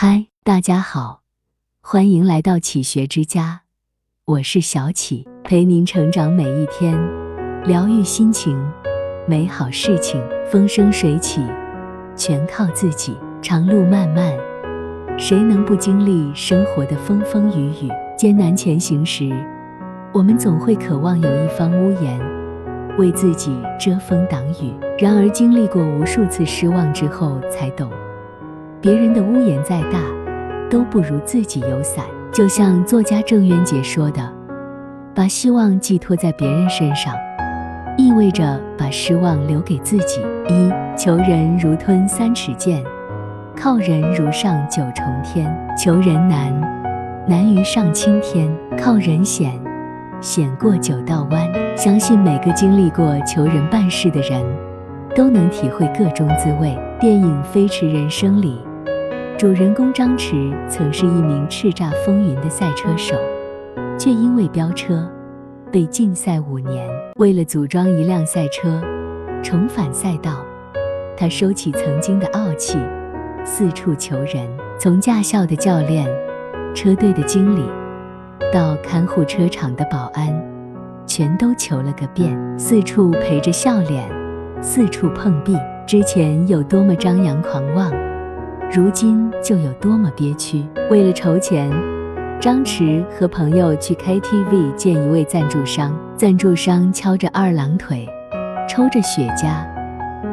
嗨，大家好，欢迎来到启学之家，我是小启，陪您成长每一天，疗愈心情，美好事情风生水起，全靠自己。长路漫漫，谁能不经历生活的风风雨雨？艰难前行时，我们总会渴望有一方屋檐，为自己遮风挡雨。然而，经历过无数次失望之后，才懂。别人的屋檐再大，都不如自己有伞。就像作家郑渊洁说的：“把希望寄托在别人身上，意味着把失望留给自己。”一求人如吞三尺剑，靠人如上九重天。求人难，难于上青天；靠人险，险过九道弯。相信每个经历过求人办事的人，都能体会个中滋味。电影《飞驰人生》里。主人公张弛曾是一名叱咤风云的赛车手，却因为飙车被禁赛五年。为了组装一辆赛车，重返赛道，他收起曾经的傲气，四处求人。从驾校的教练、车队的经理，到看护车场的保安，全都求了个遍。四处陪着笑脸，四处碰壁。之前有多么张扬狂妄？如今就有多么憋屈。为了筹钱，张弛和朋友去 KTV 见一位赞助商。赞助商敲着二郎腿，抽着雪茄，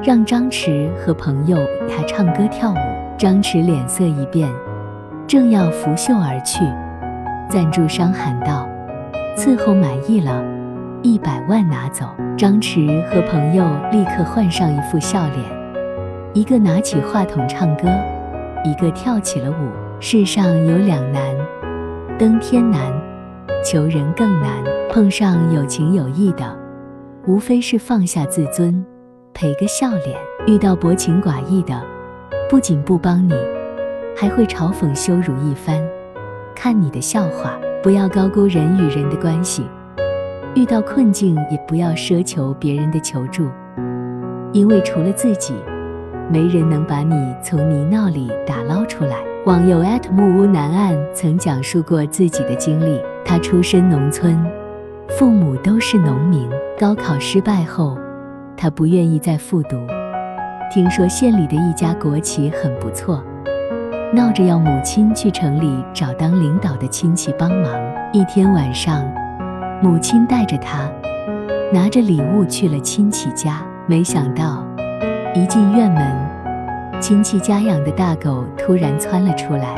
让张弛和朋友他唱歌跳舞。张弛脸色一变，正要拂袖而去，赞助商喊道：“伺候满意了，一百万拿走。”张弛和朋友立刻换上一副笑脸，一个拿起话筒唱歌。一个跳起了舞。世上有两难，登天难，求人更难。碰上有情有义的，无非是放下自尊，赔个笑脸；遇到薄情寡义的，不仅不帮你，还会嘲讽羞辱一番，看你的笑话。不要高估人与人的关系，遇到困境也不要奢求别人的求助，因为除了自己。没人能把你从泥淖里打捞出来。网友木屋南岸曾讲述过自己的经历。他出身农村，父母都是农民。高考失败后，他不愿意再复读。听说县里的一家国企很不错，闹着要母亲去城里找当领导的亲戚帮忙。一天晚上，母亲带着他，拿着礼物去了亲戚家，没想到。一进院门，亲戚家养的大狗突然窜了出来，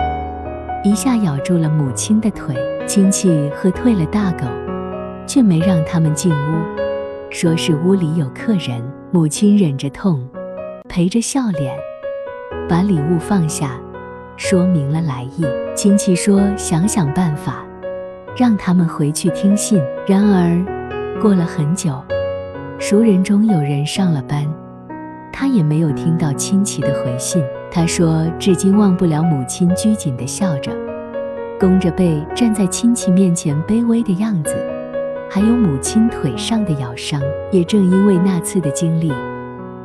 一下咬住了母亲的腿。亲戚喝退了大狗，却没让他们进屋，说是屋里有客人。母亲忍着痛，陪着笑脸，把礼物放下，说明了来意。亲戚说想想办法，让他们回去听信。然而，过了很久，熟人中有人上了班。他也没有听到亲戚的回信。他说，至今忘不了母亲拘谨地笑着，弓着背站在亲戚面前卑微的样子，还有母亲腿上的咬伤。也正因为那次的经历，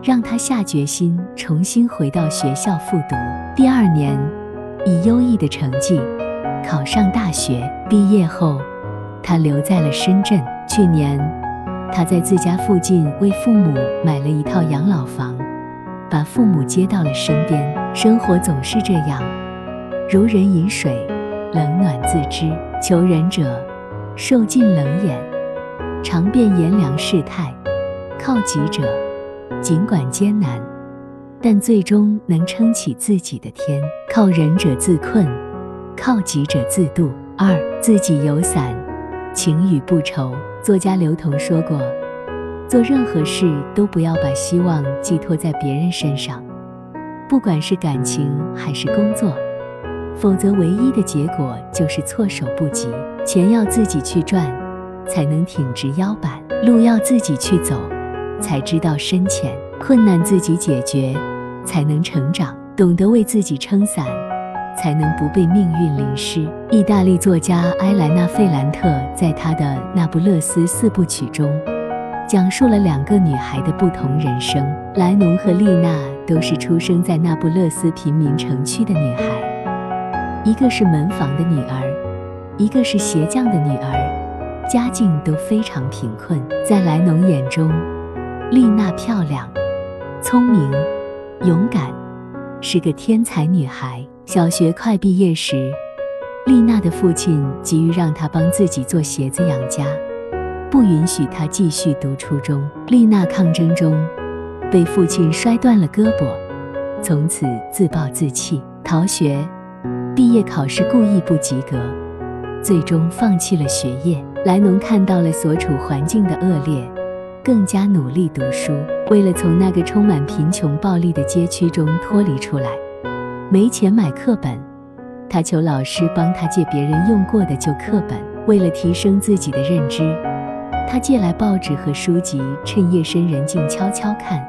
让他下决心重新回到学校复读。第二年，以优异的成绩考上大学。毕业后，他留在了深圳。去年，他在自家附近为父母买了一套养老房。把父母接到了身边，生活总是这样，如人饮水，冷暖自知。求人者，受尽冷眼，尝遍炎凉世态；靠己者，尽管艰难，但最终能撑起自己的天。靠人者自困，靠己者自渡。二，自己有伞，晴雨不愁。作家刘同说过。做任何事都不要把希望寄托在别人身上，不管是感情还是工作，否则唯一的结果就是措手不及。钱要自己去赚，才能挺直腰板；路要自己去走，才知道深浅；困难自己解决，才能成长；懂得为自己撑伞，才能不被命运淋湿。意大利作家埃莱娜·费兰特在他的《那不勒斯四部曲》中。讲述了两个女孩的不同人生。莱农和丽娜都是出生在那不勒斯贫民城区的女孩，一个是门房的女儿，一个是鞋匠的女儿，家境都非常贫困。在莱农眼中，丽娜漂亮、聪明、勇敢，是个天才女孩。小学快毕业时，丽娜的父亲急于让她帮自己做鞋子养家，不允许她继续读初中。丽娜抗争中被父亲摔断了胳膊，从此自暴自弃，逃学。毕业考试故意不及格，最终放弃了学业。莱农看到了所处环境的恶劣，更加努力读书。为了从那个充满贫穷暴力的街区中脱离出来。没钱买课本，他求老师帮他借别人用过的旧课本。为了提升自己的认知，他借来报纸和书籍，趁夜深人静悄悄看，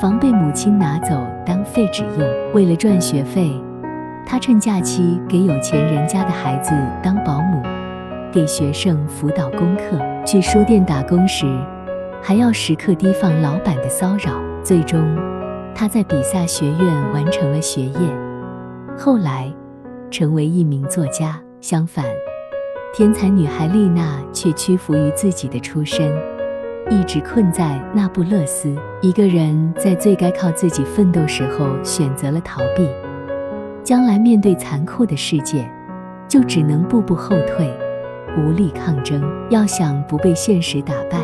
防被母亲拿走当废纸用。为了赚学费，他趁假期给有钱人家的孩子当保姆，给学生辅导功课。去书店打工时，还要时刻提防老板的骚扰。最终。他在比萨学院完成了学业，后来成为一名作家。相反，天才女孩丽娜却屈服于自己的出身，一直困在那不勒斯。一个人在最该靠自己奋斗时候选择了逃避，将来面对残酷的世界，就只能步步后退，无力抗争。要想不被现实打败，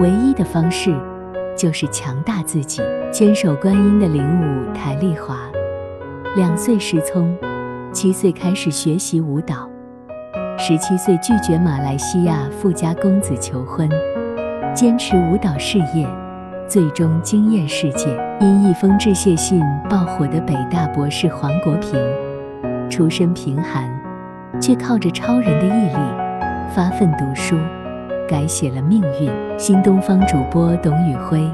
唯一的方式。就是强大自己。坚守观音的领舞台丽华，两岁失聪，七岁开始学习舞蹈，十七岁拒绝马来西亚富家公子求婚，坚持舞蹈事业，最终惊艳世界。因一封致谢信爆火的北大博士黄国平，出身贫寒，却靠着超人的毅力，发奋读书。改写了命运。新东方主播董宇辉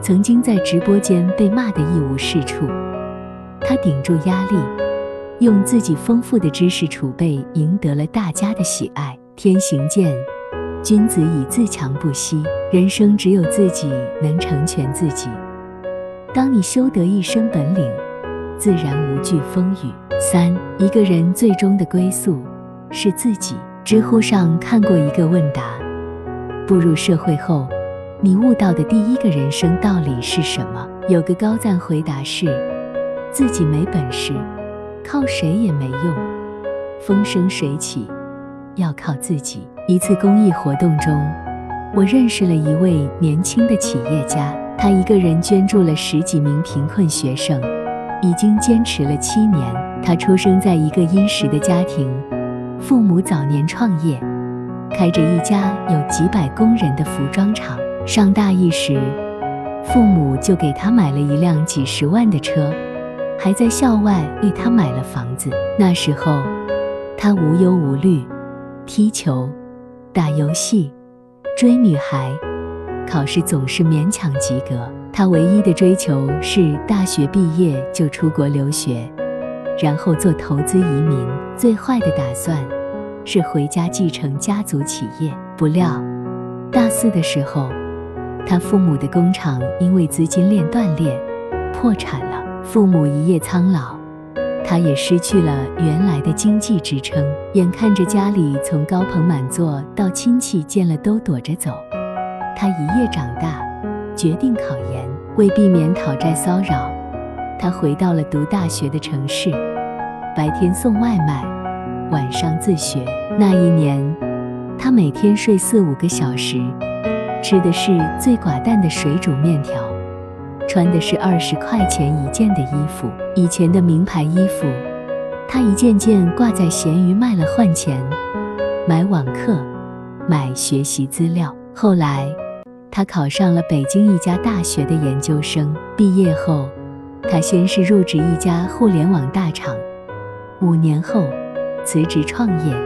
曾经在直播间被骂得一无是处，他顶住压力，用自己丰富的知识储备赢得了大家的喜爱。天行健，君子以自强不息。人生只有自己能成全自己。当你修得一身本领，自然无惧风雨。三，一个人最终的归宿是自己。知乎上看过一个问答。步入社会后，你悟到的第一个人生道理是什么？有个高赞回答是：自己没本事，靠谁也没用，风生水起要靠自己。一次公益活动中，我认识了一位年轻的企业家，他一个人捐助了十几名贫困学生，已经坚持了七年。他出生在一个殷实的家庭，父母早年创业。开着一家有几百工人的服装厂。上大一时，父母就给他买了一辆几十万的车，还在校外为他买了房子。那时候，他无忧无虑，踢球、打游戏、追女孩，考试总是勉强及格。他唯一的追求是大学毕业就出国留学，然后做投资移民。最坏的打算。是回家继承家族企业，不料大四的时候，他父母的工厂因为资金链断裂破产了。父母一夜苍老，他也失去了原来的经济支撑。眼看着家里从高朋满座到亲戚见了都躲着走，他一夜长大，决定考研。为避免讨债骚扰，他回到了读大学的城市，白天送外卖。晚上自学。那一年，他每天睡四五个小时，吃的是最寡淡的水煮面条，穿的是二十块钱一件的衣服。以前的名牌衣服，他一件件挂在闲鱼卖了换钱，买网课，买学习资料。后来，他考上了北京一家大学的研究生。毕业后，他先是入职一家互联网大厂，五年后。辞职创业，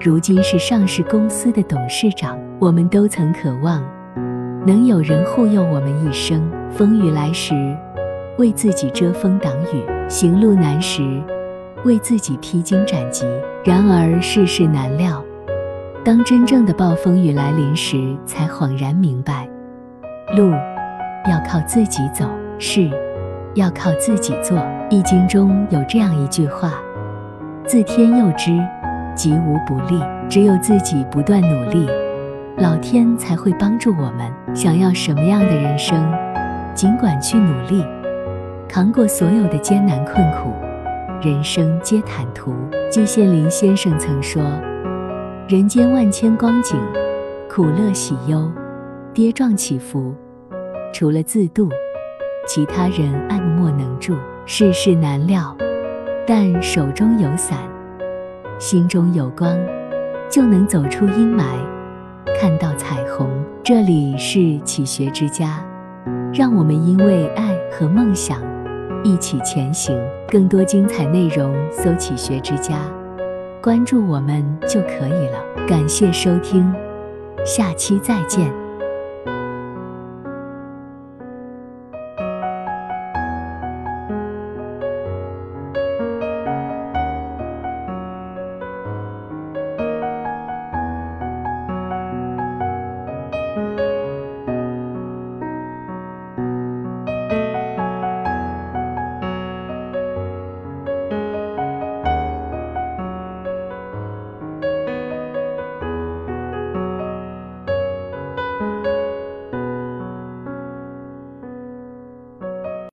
如今是上市公司的董事长。我们都曾渴望能有人护佑我们一生，风雨来时为自己遮风挡雨，行路难时为自己披荆斩棘。然而世事难料，当真正的暴风雨来临时，才恍然明白，路要靠自己走，事要靠自己做。易经中有这样一句话。自天佑之，吉无不利。只有自己不断努力，老天才会帮助我们。想要什么样的人生，尽管去努力，扛过所有的艰难困苦，人生皆坦途。季羡林先生曾说：“人间万千光景，苦乐喜忧，跌撞起伏，除了自渡，其他人爱莫能助。世事难料，但手中有伞，心中有光。”就能走出阴霾，看到彩虹。这里是启学之家，让我们因为爱和梦想一起前行。更多精彩内容，搜“启学之家”，关注我们就可以了。感谢收听，下期再见。